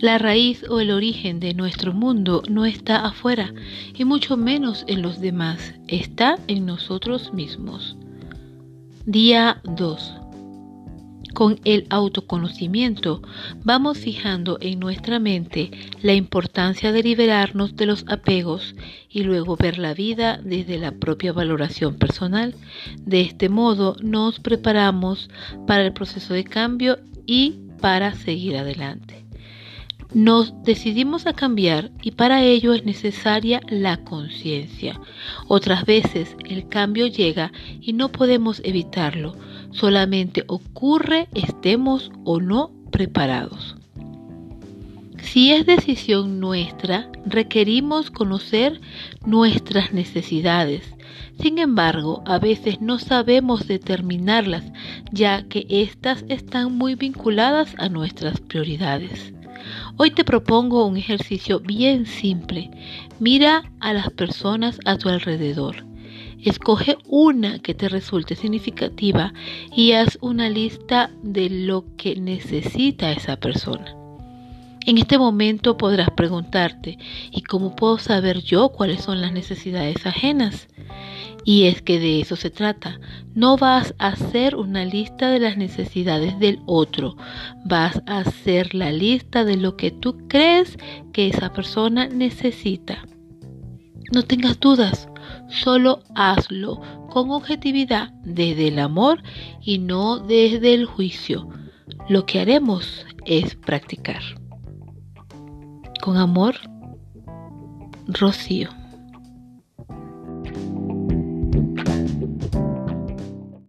La raíz o el origen de nuestro mundo no está afuera y mucho menos en los demás, está en nosotros mismos. Día 2. Con el autoconocimiento vamos fijando en nuestra mente la importancia de liberarnos de los apegos y luego ver la vida desde la propia valoración personal. De este modo nos preparamos para el proceso de cambio y para seguir adelante. Nos decidimos a cambiar y para ello es necesaria la conciencia. Otras veces el cambio llega y no podemos evitarlo, solamente ocurre estemos o no preparados. Si es decisión nuestra, requerimos conocer nuestras necesidades. Sin embargo, a veces no sabemos determinarlas, ya que éstas están muy vinculadas a nuestras prioridades. Hoy te propongo un ejercicio bien simple. Mira a las personas a tu alrededor. Escoge una que te resulte significativa y haz una lista de lo que necesita esa persona. En este momento podrás preguntarte, ¿y cómo puedo saber yo cuáles son las necesidades ajenas? Y es que de eso se trata. No vas a hacer una lista de las necesidades del otro, vas a hacer la lista de lo que tú crees que esa persona necesita. No tengas dudas, solo hazlo con objetividad desde el amor y no desde el juicio. Lo que haremos es practicar. Con amor, Rocío.